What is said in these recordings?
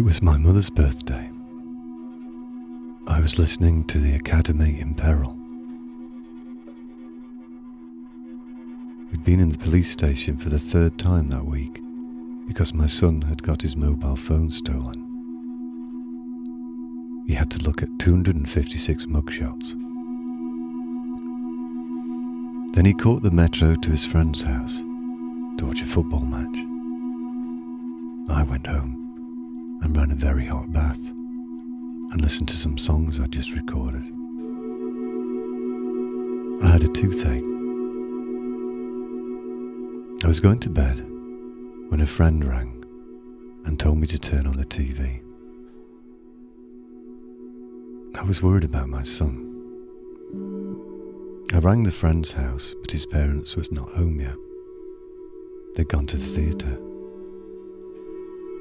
It was my mother's birthday. I was listening to the Academy in Peril. We'd been in the police station for the third time that week because my son had got his mobile phone stolen. He had to look at 256 mugshots. Then he caught the metro to his friend's house to watch a football match. I went home and ran a very hot bath and listened to some songs I'd just recorded. I had a toothache. I was going to bed when a friend rang and told me to turn on the TV. I was worried about my son. I rang the friend's house, but his parents was not home yet. They'd gone to the theatre.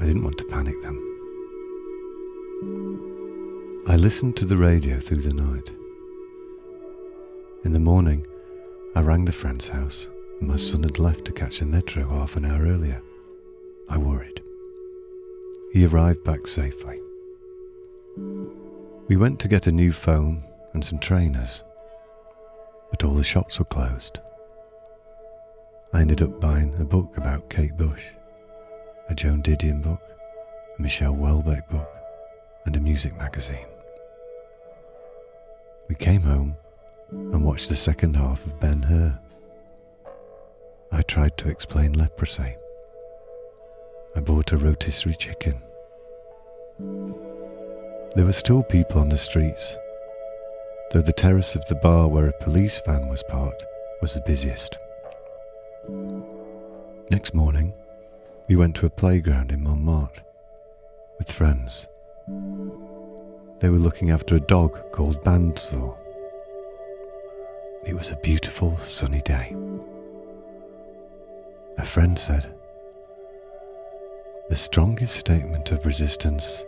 I didn't want to panic them. I listened to the radio through the night. In the morning, I rang the friend's house, my son had left to catch the metro half an hour earlier. I worried. He arrived back safely. We went to get a new phone and some trainers, but all the shops were closed. I ended up buying a book about Kate Bush, a Joan Didion book, a Michel Houellebecq book, and a music magazine. We came home and watched the second half of Ben Hur. I tried to explain leprosy. I bought a rotisserie chicken. There were still people on the streets, though the terrace of the bar where a police van was parked was the busiest. Next morning, we went to a playground in Montmartre with friends. They were looking after a dog called Bandsaw. It was a beautiful sunny day. A friend said, The strongest statement of resistance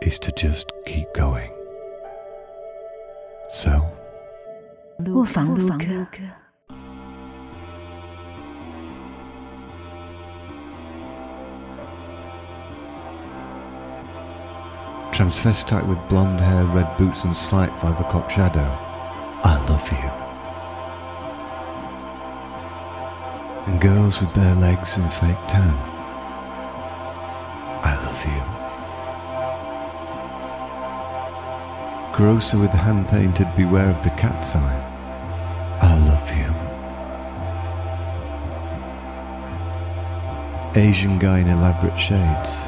is to just keep going. So, 卧房录歌。 transvestite with blonde hair, red boots, and slight five o'clock shadow, I love you. And girls with bare legs and fake tan, I love you. Grocer with hand painted beware of the cat sign, I love you. Asian guy in elaborate shades,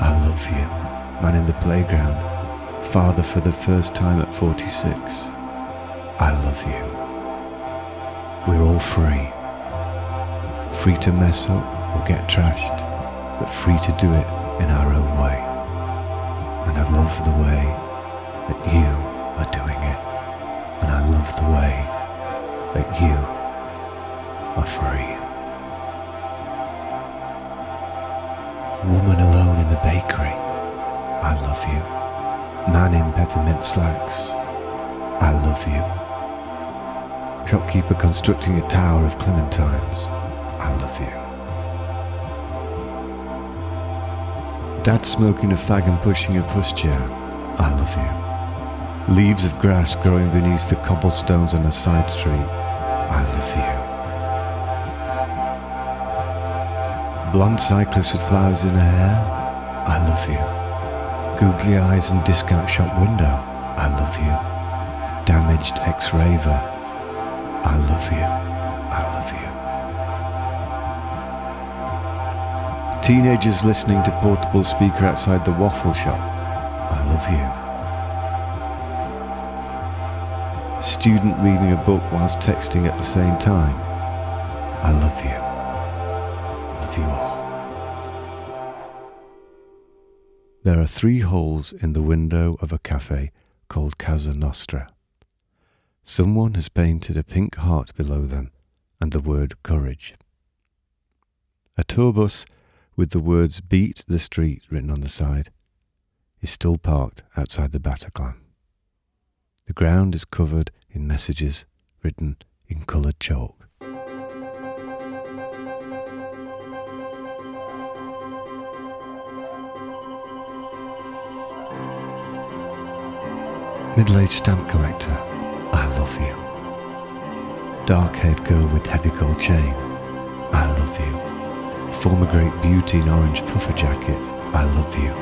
I love you. Man in the playground, father for the first time at 46. I love you. We're all free. Free to mess up or get trashed, but free to do it in our own way. And I love the way that you are doing it. And I love the way that you are free. Woman alone in the bakery. I love you. Man in peppermint slacks. I love you. Shopkeeper constructing a tower of clementines. I love you. Dad smoking a fag and pushing a pushchair. I love you. Leaves of grass growing beneath the cobblestones on a side street. I love you. Blonde cyclist with flowers in her hair. I love you. Googly eyes and discount shop window. I love you. Damaged ex-raver. I love you. I love you. Teenagers listening to portable speaker outside the waffle shop. I love you. Student reading a book whilst texting at the same time. I love you. There are three holes in the window of a cafe called Casa Nostra. Someone has painted a pink heart below them and the word courage. A tour bus with the words Beat the Street written on the side is still parked outside the Bataclan. The ground is covered in messages written in coloured chalk. Middle aged stamp collector, I love you. Dark haired girl with heavy gold chain, I love you. Former great beauty in orange puffer jacket, I love you.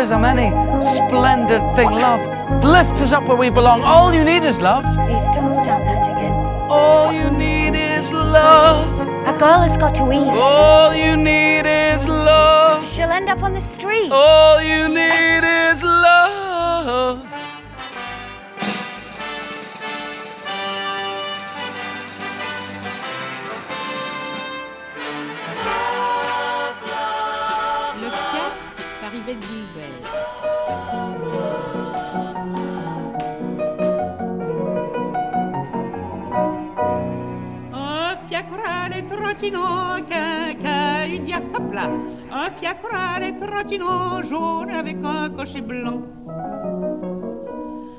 is a many splendid thing. Love lifts us up where we belong. All you need is love. Please don't start that again. All you need is love. A girl has got to eat. All you need is love. She'll end up on the street. All you need is trottino, caca, une diap, un fiacre à les trottinos jaunes avec un cocher blanc.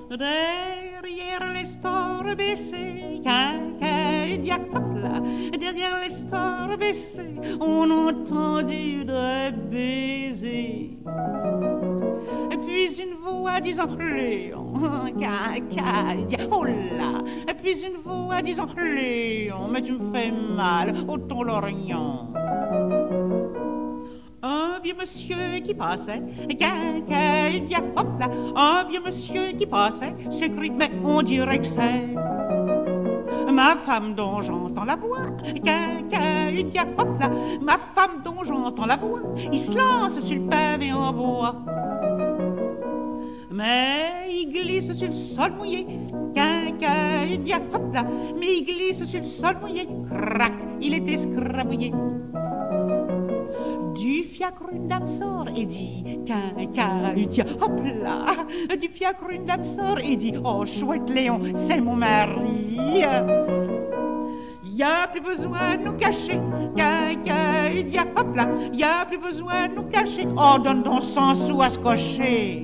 Derrière les stores baissés, caca, diacopla. Derrière les stores baissés, on entendit des baisers. Et puis une voix disant Léon, caca, oh. Et puis une voix disant Léon, mais tu me fais mal au ton lorgnon. Un vieux monsieur qui passait, caca, il dit hop là. Un vieux monsieur qui passait, s'écrit, mais on dirait que c'est ma femme dont j'entends la voix, dit hop là. Ma femme dont j'entends la voix, il se lance sur le pavé en bois. Mais il glisse sur le sol mouillé, dit hop là. Mais il glisse sur le sol mouillé, crac, il est escrabouillé. Du fiacre une dame sort et dit quinquin, il dit hop là. Du fiacre une dame sort et dit oh chouette Léon, c'est mon mari. Y a plus besoin de nous cacher, quinquin, il dit hop là. Y a plus besoin de nous cacher, oh donne donc 100 sous à se cocher.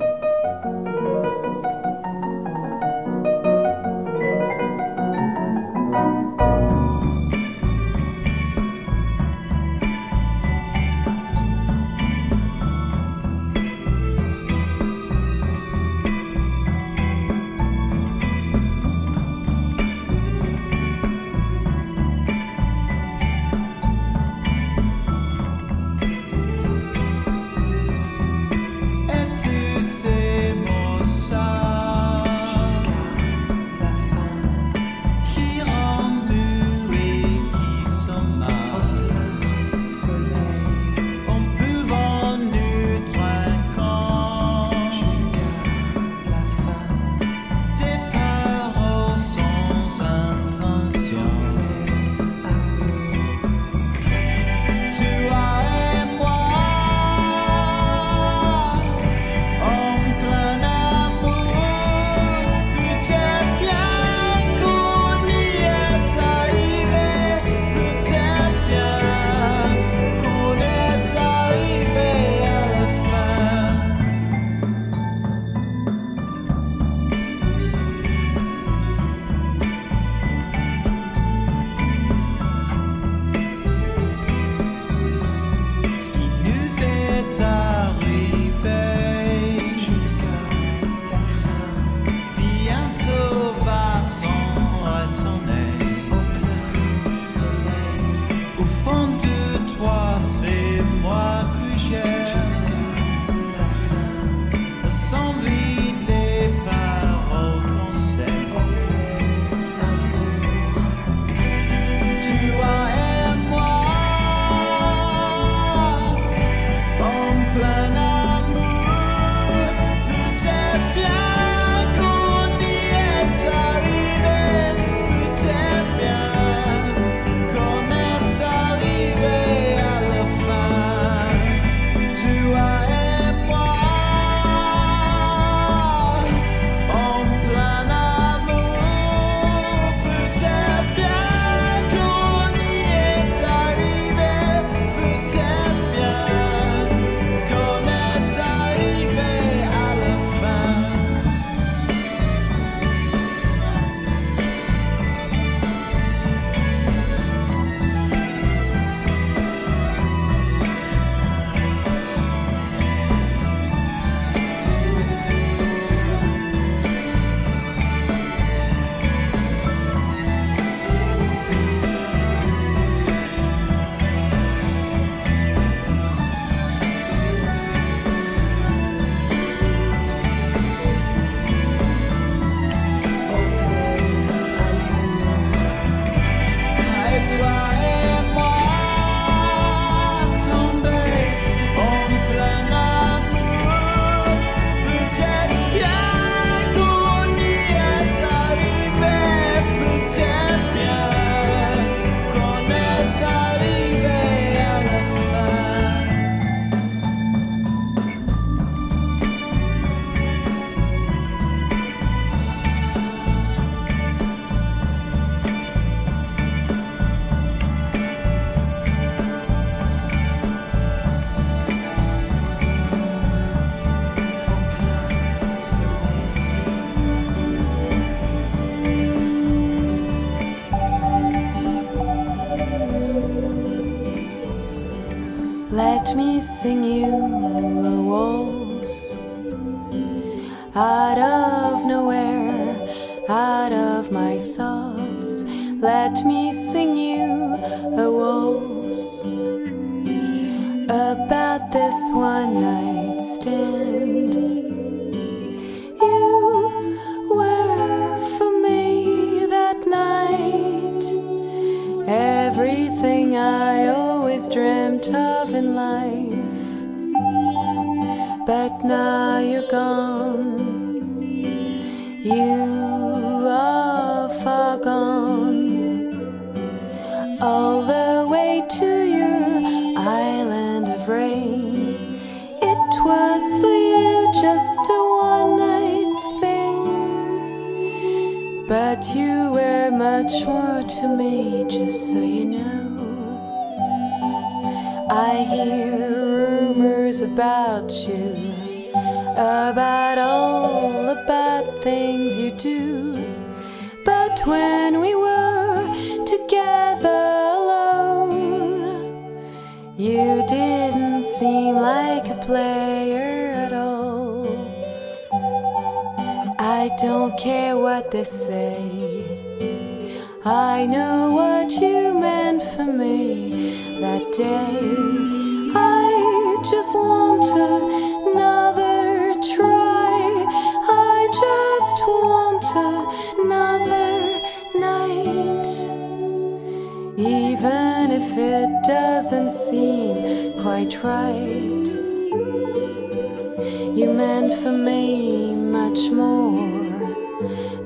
You didn't seem like a player at all. I don't care what they say. I know what you meant for me that day. I just want another quite right. You meant for me much more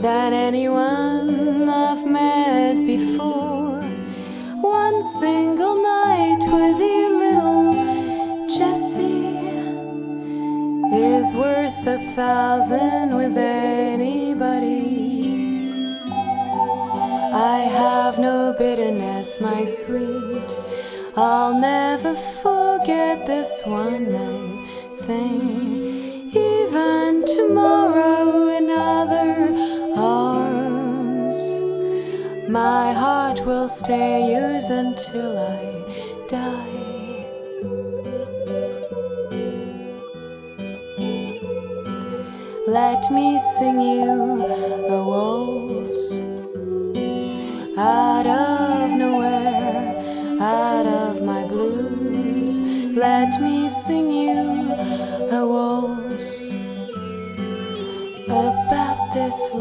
than anyone I've met before. One single night with you, little Jesse, is worth a thousand with anybody. I have no bitterness, my sweet. I'll never this one night thing. Even tomorrow in other arms, my heart will stay yours until I die. Let me sing you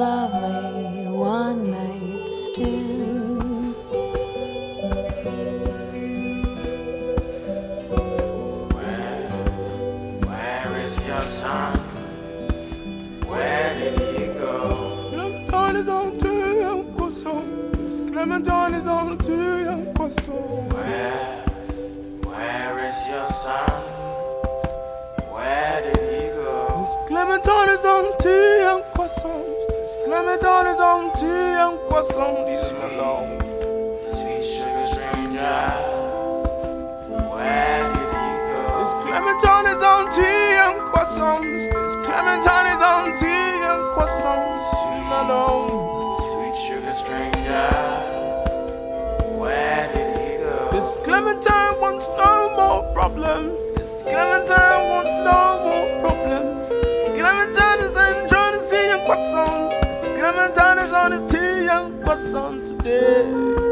lovely one night stand. Where is your son? Where did he go? Clementine is on too young croissant. Clementine on too young croissant. Where? Where is your son? Where did he go? Miss Clementine is on too young croissant. Miss Clementine is on too young croissant. Leave him alone. Sweet sugar stranger. Where did he go? Miss Clementine is on too young croissant. Miss Clementine is on too young croissant. Leave him alone. Sweet sugar stranger. Where did he go? Miss Clementine wants no more problems. Miss Clementine wants no more problems. Miss Clementine Clementine is on his tea and croissants today.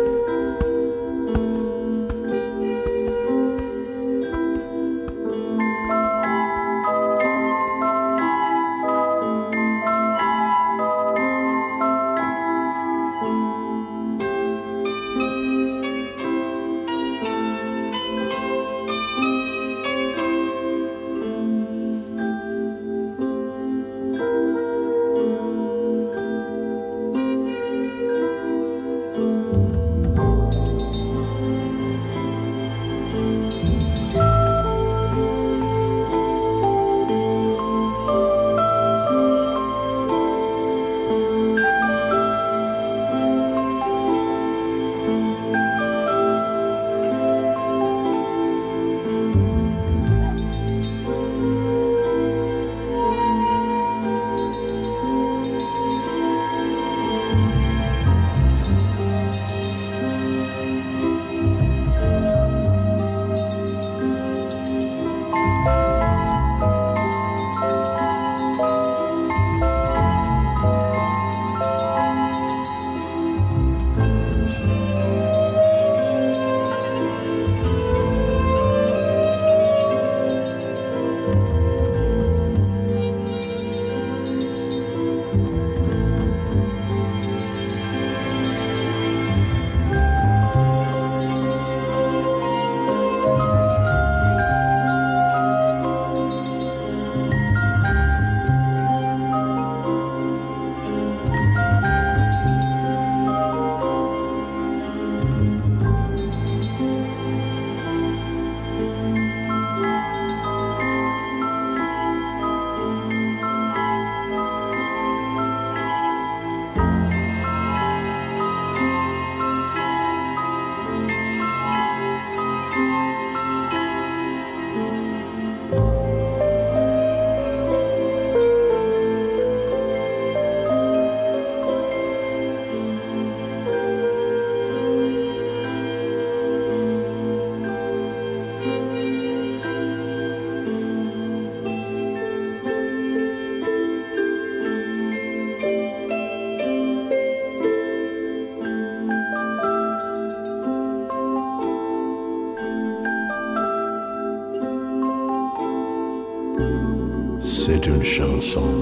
Une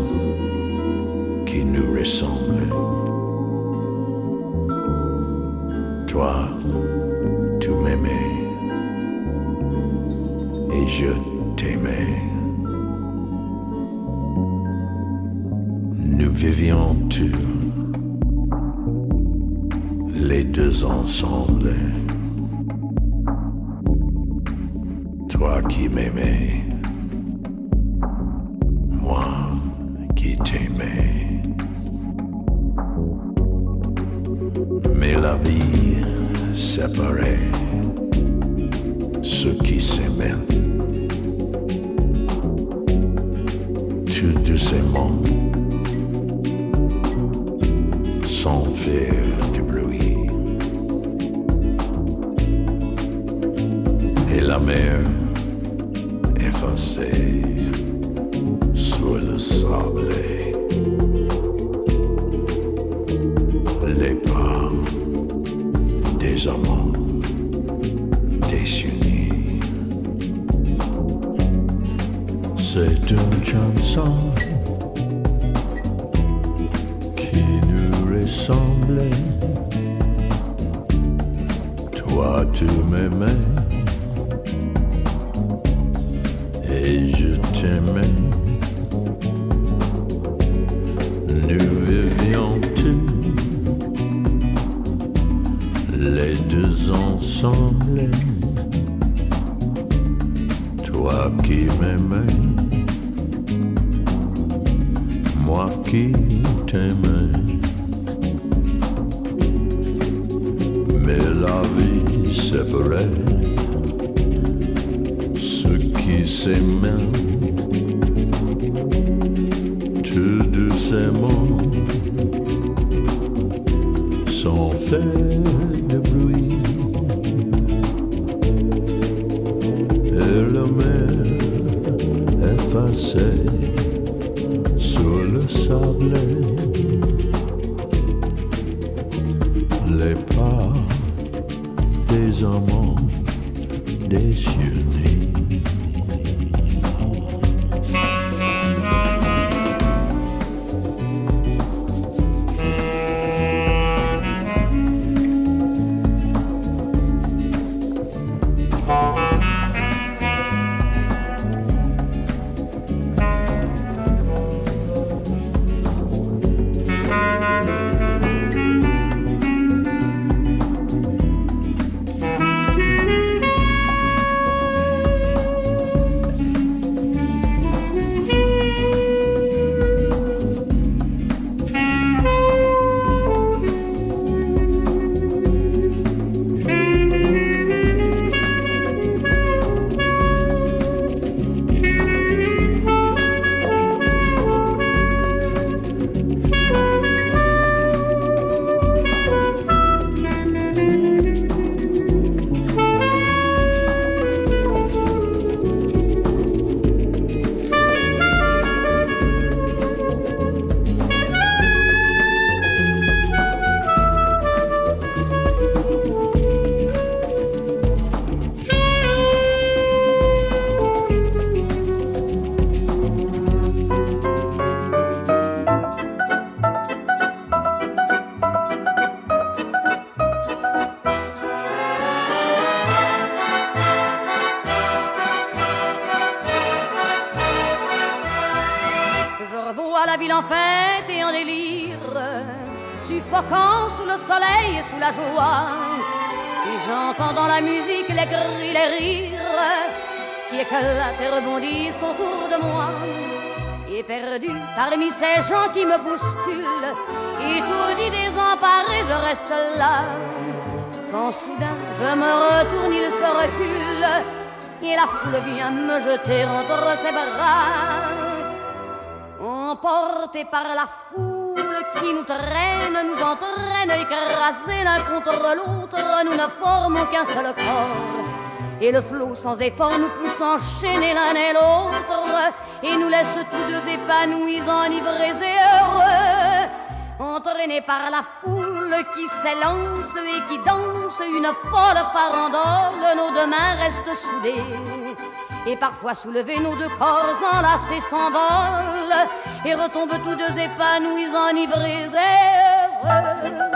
pas des amants. C'est une chanson qui nous ressemble. Toi, tu m'aimais et je t'aimais. Nous vivions tous deux ensemble. Toi qui m'aimais, moi qui t'aimais. Mais la vie séparait ceux qui s'aimaient tout doucement sans faire effacée qui éclatent et rebondissent autour de moi. Et parmi ces gens qui me bousculent, étourdi, désemparé, je reste là. Quand soudain je me retourne, il se recule, et la foule vient me jeter entre ses bras. Emportés par la foule qui nous traîne, nous entraîne, écrasés l'un contre l'autre, nous ne formons qu'un seul corps. Et le flot sans effort nous pousse enchaîner l'un et l'autre, et nous laisse tous deux épanouis, enivrés et heureux. Entraînés par la foule qui s'élance et qui danse une folle farandole, nos deux mains restent soudées. Et parfois soulevés, nos deux corps enlacés s'envolent et retombent tous deux épanouis, enivrés et heureux.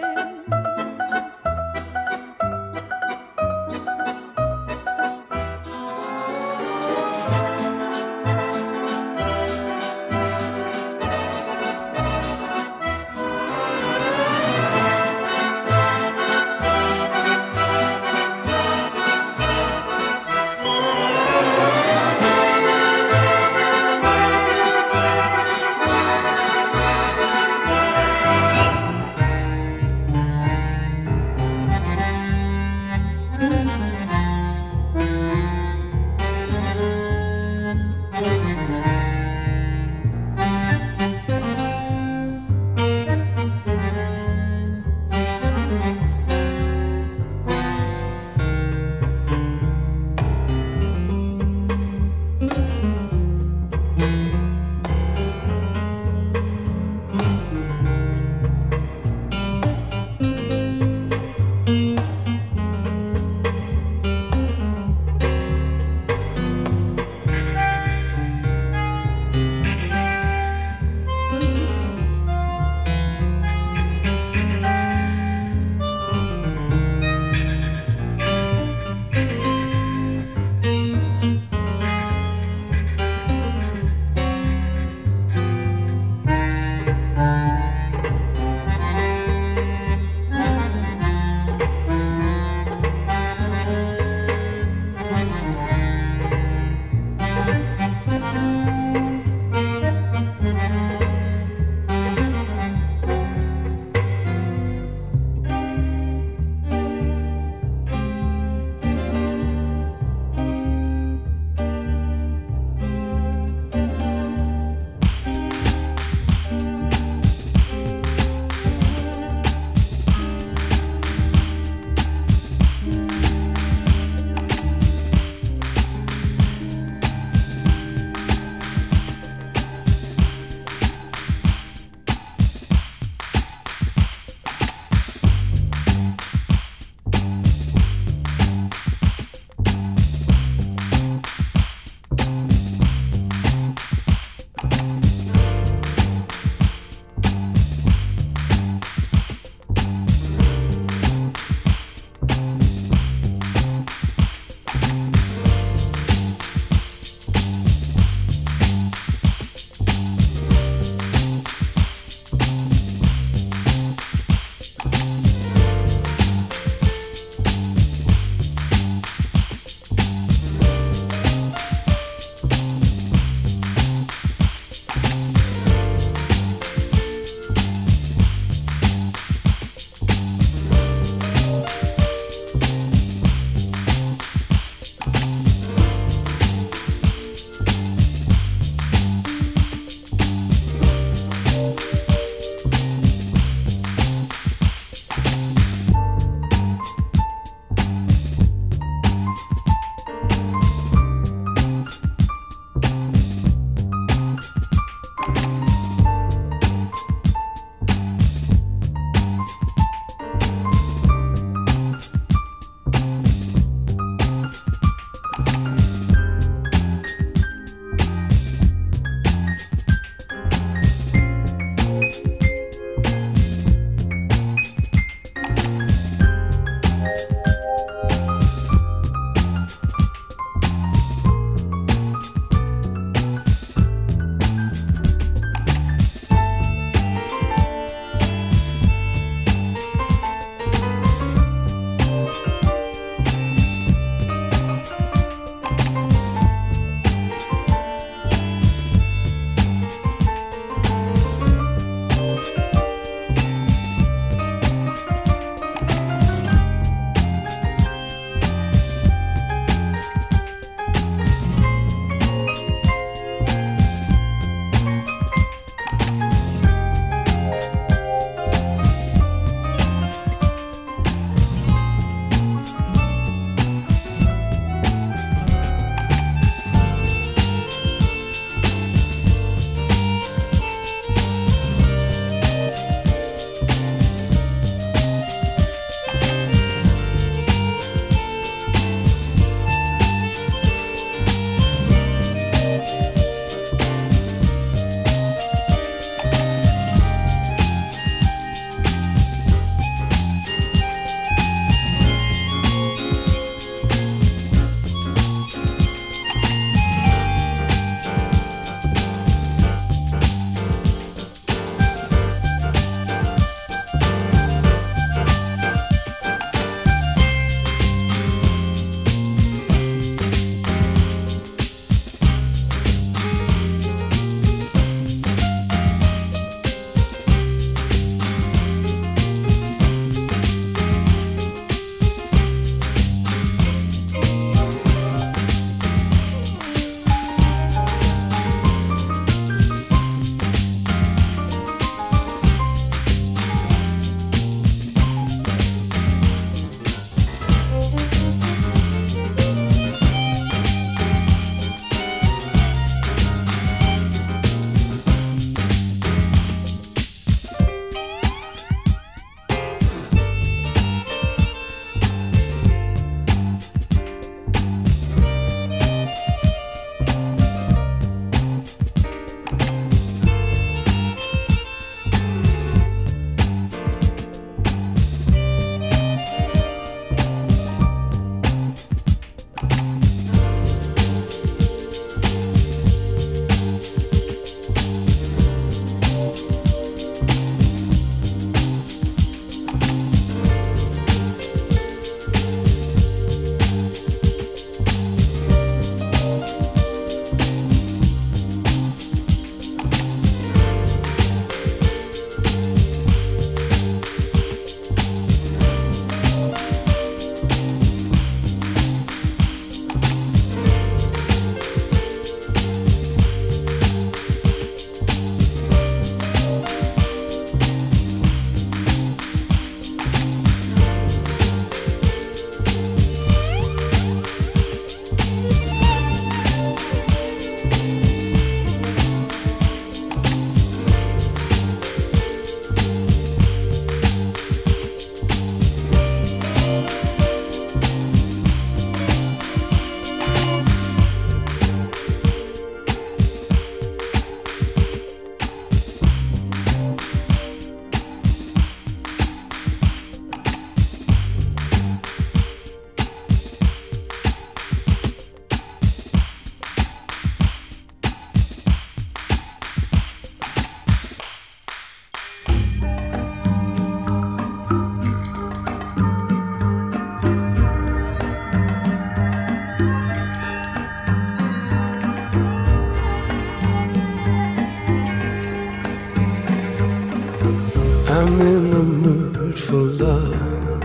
I'm in the mood for love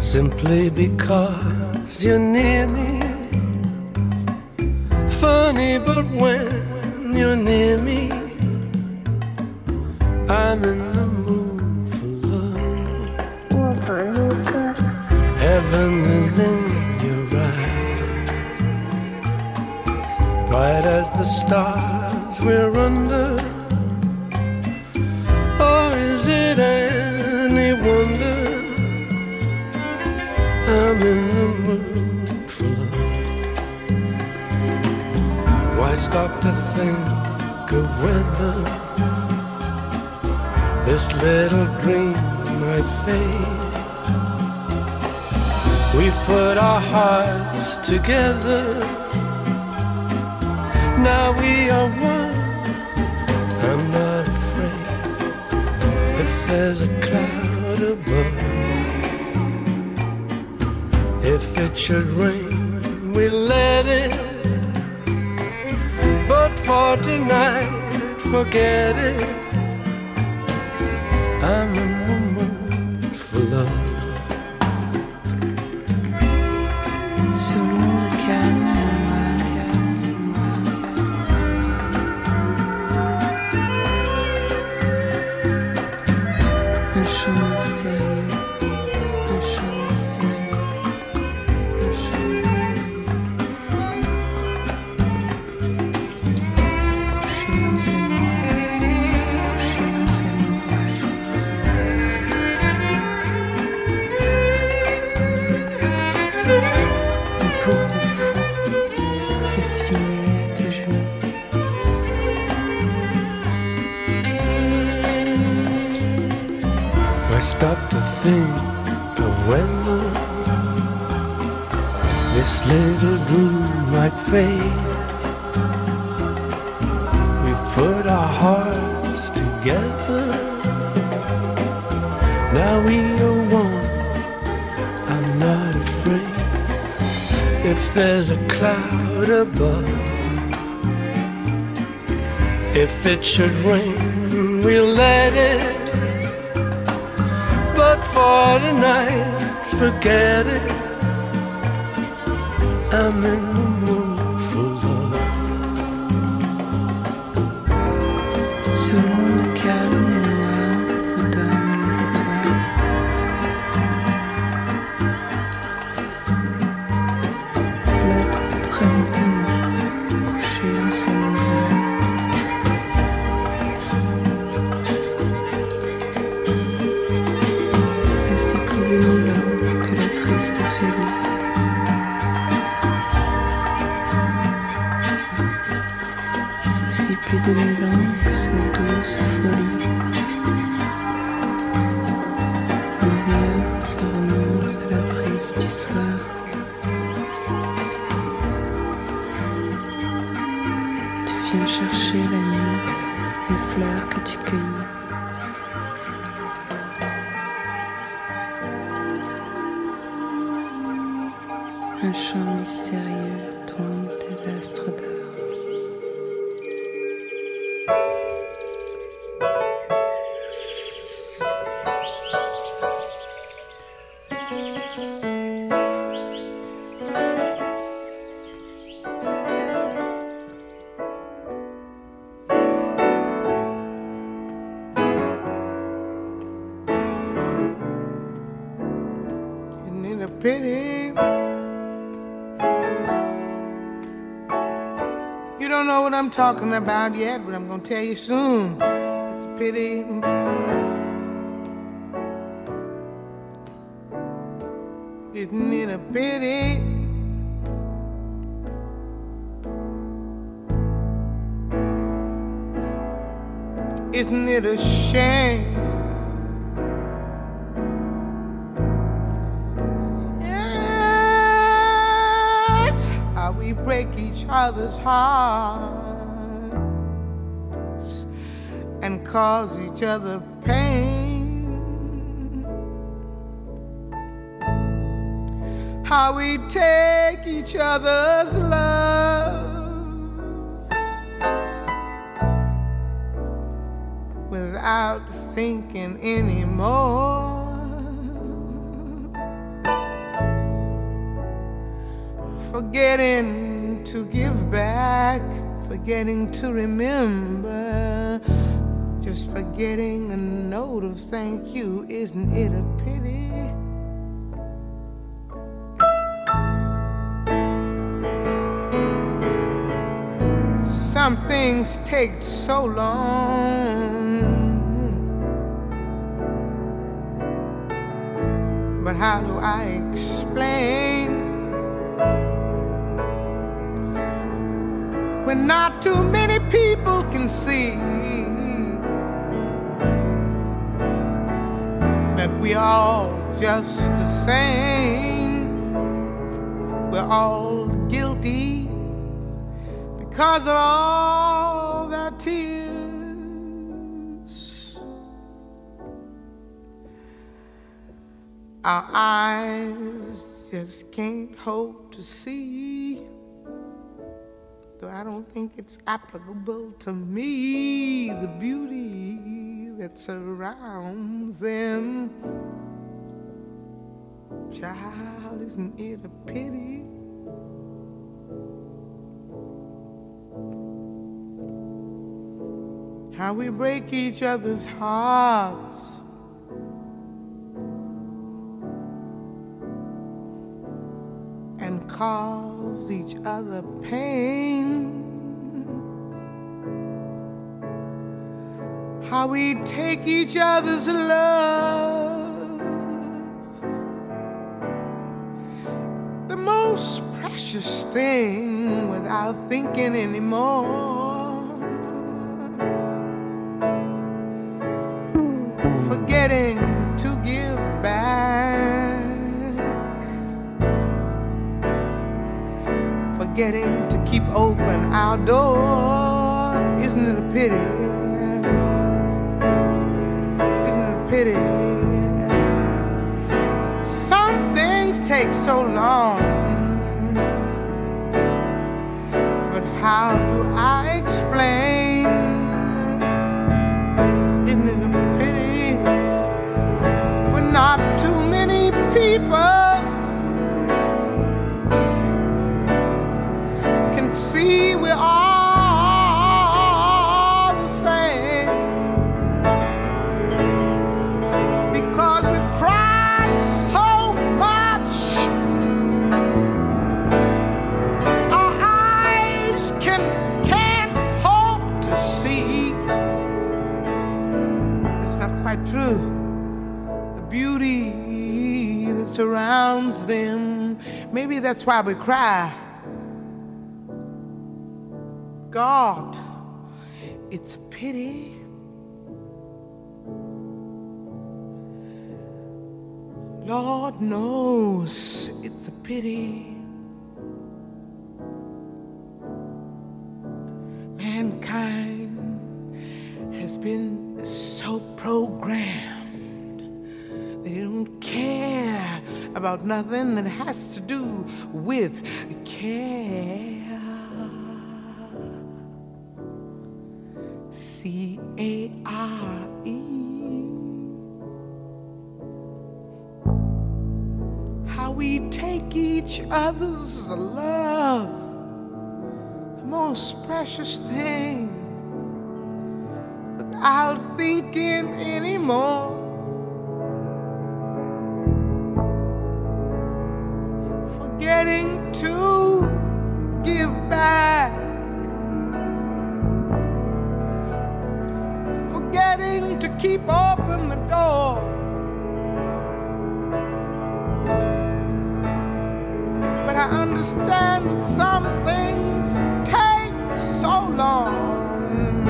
simply because you're near me. Funny, but when you're near me, I'm in the mood for love. Heaven is in your eyes, bright as the stars we're under. I'm in the mood for love? Why stop to think of whether this little dream might fade? We've put our hearts together. Now we are one. I'm not afraid if there's a cloud it should rain, we let it. But for tonight, forget it. It should rain, we'll let it. But for tonight, forget it. Christophelie. C'est plus de mille ans que ces douces folies. Talking about yet, but I'm gonna tell you soon. It's a pity. Isn't it a pity? Isn't it a shame? Yes, how we break each other's hearts cause each other pain. How we take each other's love without thinking anymore. Forgetting to give back, forgetting to remember, just forgetting a note of thank you. Isn't it a pity? Some things take so long. But how do I explain when not too many people can see we all just the same? We're all guilty because of all their tears. Our eyes just can't hope to see, though I don't think it's applicable to me, the beauty that surrounds them. Child, isn't it a pity? how we break each other's hearts. And cause each other pain. How we take each other's love. The most precious thing without thinking anymore. So long, We cry. God, it's a pity. Lord knows it's a pity. Mankind has been so programmed that they don't care about nothing that has to do with care. C A R E. How we take each other's love, the most precious thing, without thinking anymore. Forgetting to give back. Forgetting to keep open the door. But I understand some things take so long.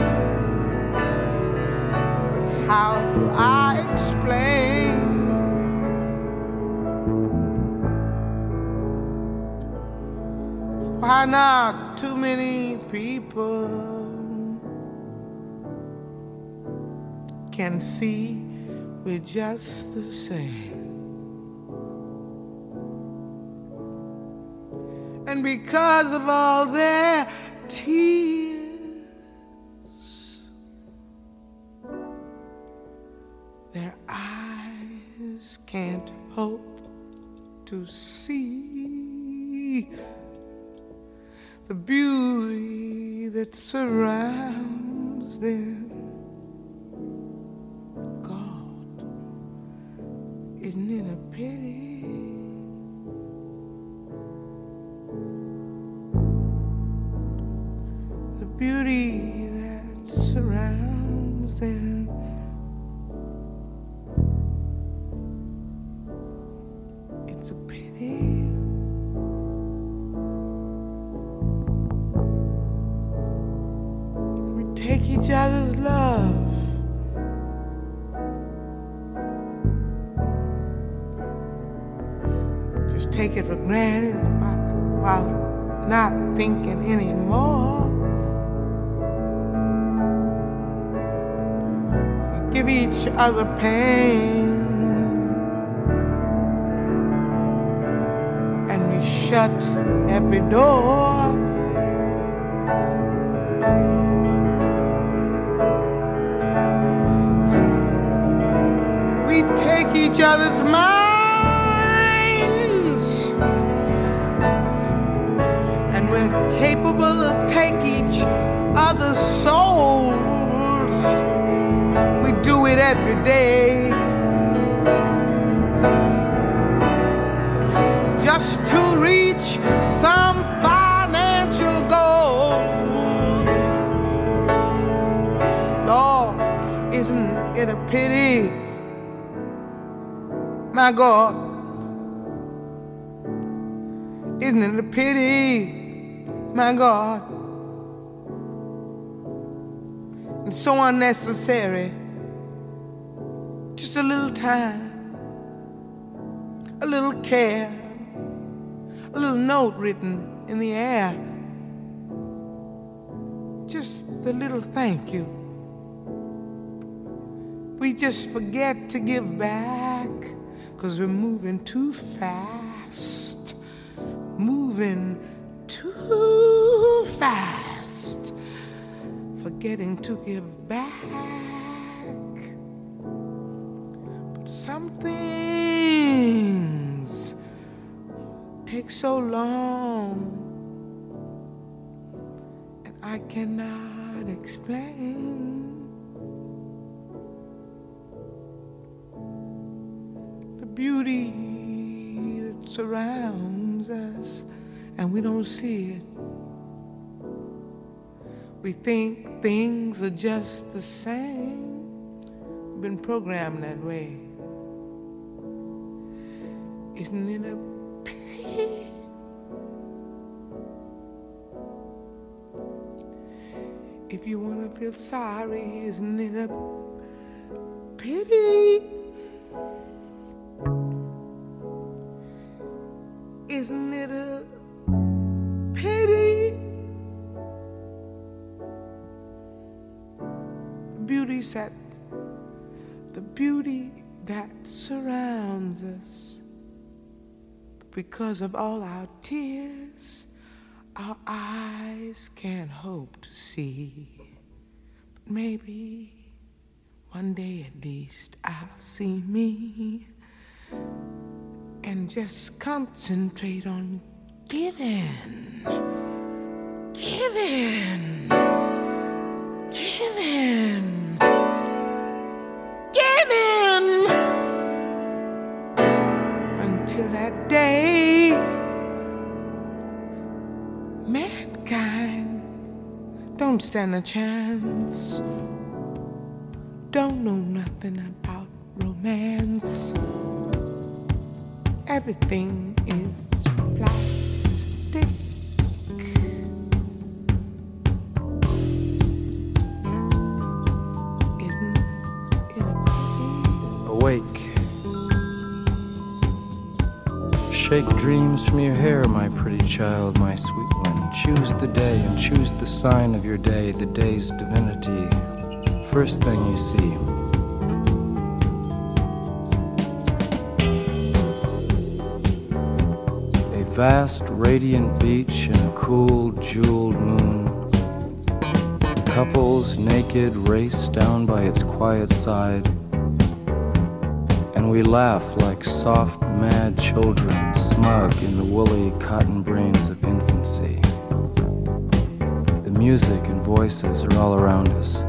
But how do I explain? Why not too many people can see we're just the same. And because of all their tears, their eyes can't hope to see the beauty that surrounds them. God, isn't it a pity? The beauty that surrounds them. It's a pity. Each other's love. Just take it for granted while not thinking anymore. Give each other pain. And we shut every door. Each other's minds. And we're capable of taking each other's souls. We do it every day. Just to reach some My God, isn't it a pity? My God, and so unnecessary. Just a little time, a little care, a little note written in the air. Just the little thank you. We just forget to give back because we're moving too fast. Moving too fast. Forgetting to give back. But some things take so long, and I cannot explain. Beauty that surrounds us and we don't see it. We think things are just the same. We've been programmed that way. Isn't it a pity? If you want to feel sorry, isn't it a pity? Because of all our tears our eyes can't hope to see. But maybe one day at least I'll see me and just concentrate on giving, giving, don't stand a chance, don't know nothing about romance everything is plastic. Isn't it? Awake. Shake dreams from your hair, my pretty child, my sweet. Choose the day and choose the sign of your day, the day's divinity. First thing you see. A vast, radiant beach and a cool, jeweled moon. Couples naked race down by its quiet side. And we laugh like soft, mad children, smug in the woolly cotton brains of music and voices are all around us.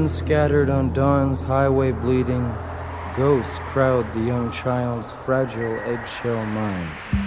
Women scattered on dawn's highway bleeding, ghosts crowd the young child's fragile eggshell mind.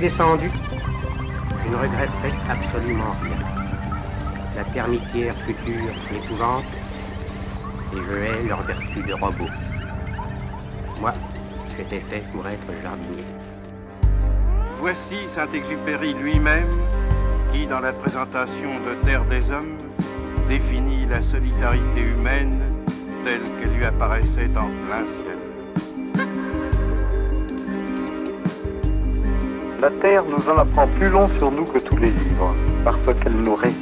Descendu, je ne regretterai absolument rien. La termitière future m'épouvante, et je hais leur vertu de robot. Moi, j'étais fait pour être jardinier. Voici Saint-Exupéry lui-même qui, dans la présentation de Terre des Hommes, définit la solidarité humaine telle qu'elle lui apparaissait en plein ciel. La Terre nous en apprend plus long sur nous que tous les livres, parce qu'elle nous résiste.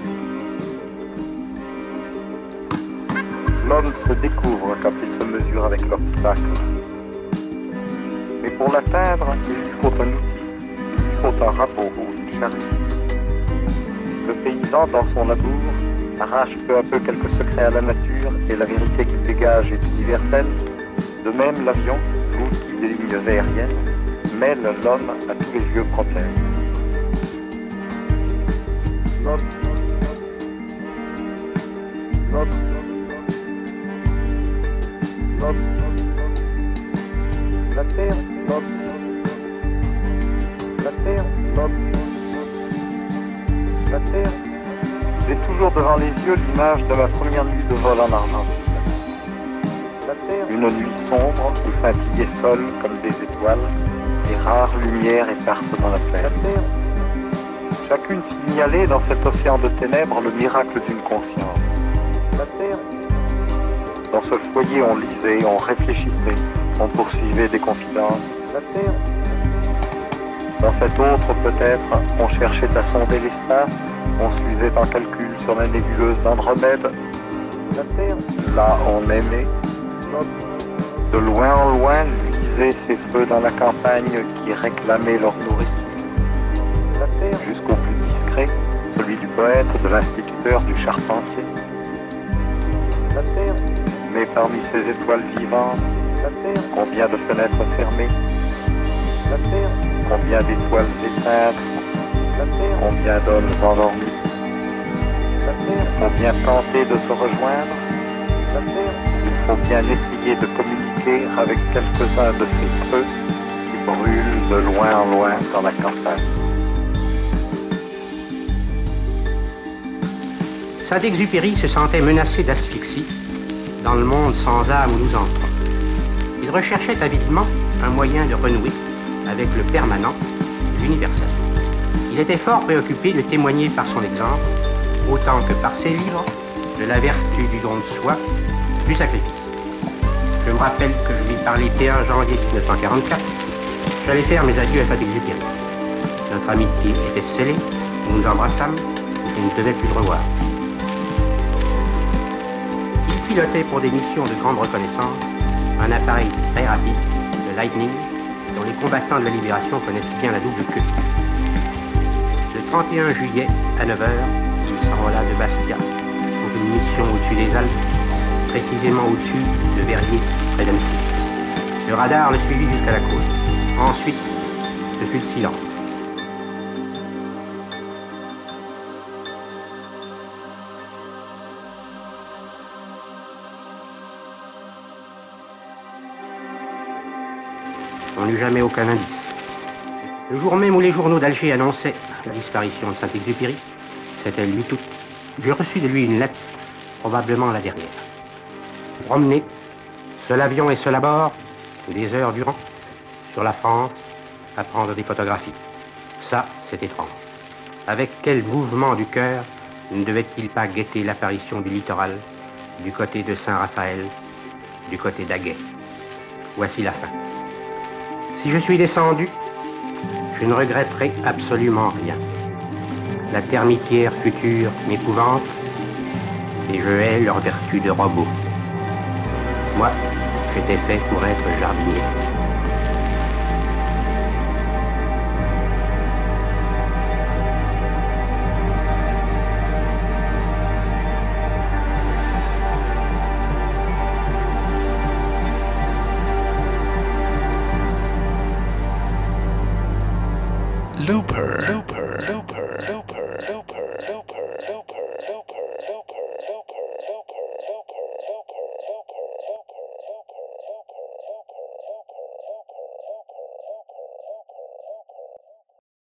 L'homme se découvre quand il se mesure avec l'obstacle. Mais pour l'atteindre, il lui faut un outil, il lui faut un rabot ou une charrue. Le paysan, dans son labour, arrache peu à peu quelques secrets à la nature et la vérité qu'il dégage est universelle. De même, l'avion, outil des lignes aériennes, mêle l'homme à tous les vieux l'homme, la terre, la terre, la terre. J'ai toujours devant les yeux l'image de ma première nuit de vol en Argentine. Une nuit sombre où scintillaient sol comme des étoiles lumières éparses dans la. Chacune signalait dans cet océan de ténèbres le miracle d'une conscience. Dans ce foyer, on lisait, on réfléchissait, on poursuivait des confidences. Dans cet autre, peut-être, on cherchait à sonder l'espace, on suivait en calcul sur la nébuleuse d'Andromède. Là, on aimait. De loin en loin, luisaient ces feux dans la campagne qui réclamaient leur nourriture. Jusqu'au plus discret, celui du poète, de l'instituteur, du charpentier. Mais parmi ces étoiles vivantes, combien de fenêtres fermées. Combien d'étoiles éteintes. Combien d'hommes endormis. Combien tenter de se rejoindre. Il faut bien essayer de communiquer avec quelques-uns de ces feux qui brûlent de loin en loin dans la campagne. Saint-Exupéry se sentait menacé d'asphyxie dans le monde sans âme où nous entrons. Il recherchait avidement un moyen de renouer avec le permanent, l'universel. Il était fort préoccupé de témoigner par son exemple, autant que par ses livres, de la vertu du don de soi, du sacrifice. Je me rappelle que je lui parlais le 1 janvier 1944. J'allais faire mes adieux à Saint-Exupéry. Notre amitié était scellée, nous nous embrassâmes et ne devaient plus le revoir. Il pilotait pour des missions de grande reconnaissance un appareil très rapide, le Lightning, dont les combattants de la libération connaissent bien la double queue. Le 31 juillet, à 9h, il s'envola de Bastia pour une mission au-dessus des Alpes, précisément au-dessus de Verrier, Le radar le suivit jusqu'à la côte. Ensuite, ce fut le silence. On n'eut jamais aucun indice. Le jour même où les journaux d'Alger annonçaient la disparition de Saint-Exupéry, c'était lui tout. J'ai reçu de lui une lettre, probablement la dernière. Promené, seul avion et seul à bord, des heures durant, sur la France, à prendre des photographies. Ça, c'est étrange. Avec quel mouvement du cœur ne devait-il pas guetter l'apparition du littoral, du côté de Saint-Raphaël, du côté d'Aguet? Voici la fin. Si je suis descendu, je ne regretterai absolument rien. La termitière future m'épouvante et je hais leur vertu de robot. Moi, j'étais fait pour être jardinier. Looper.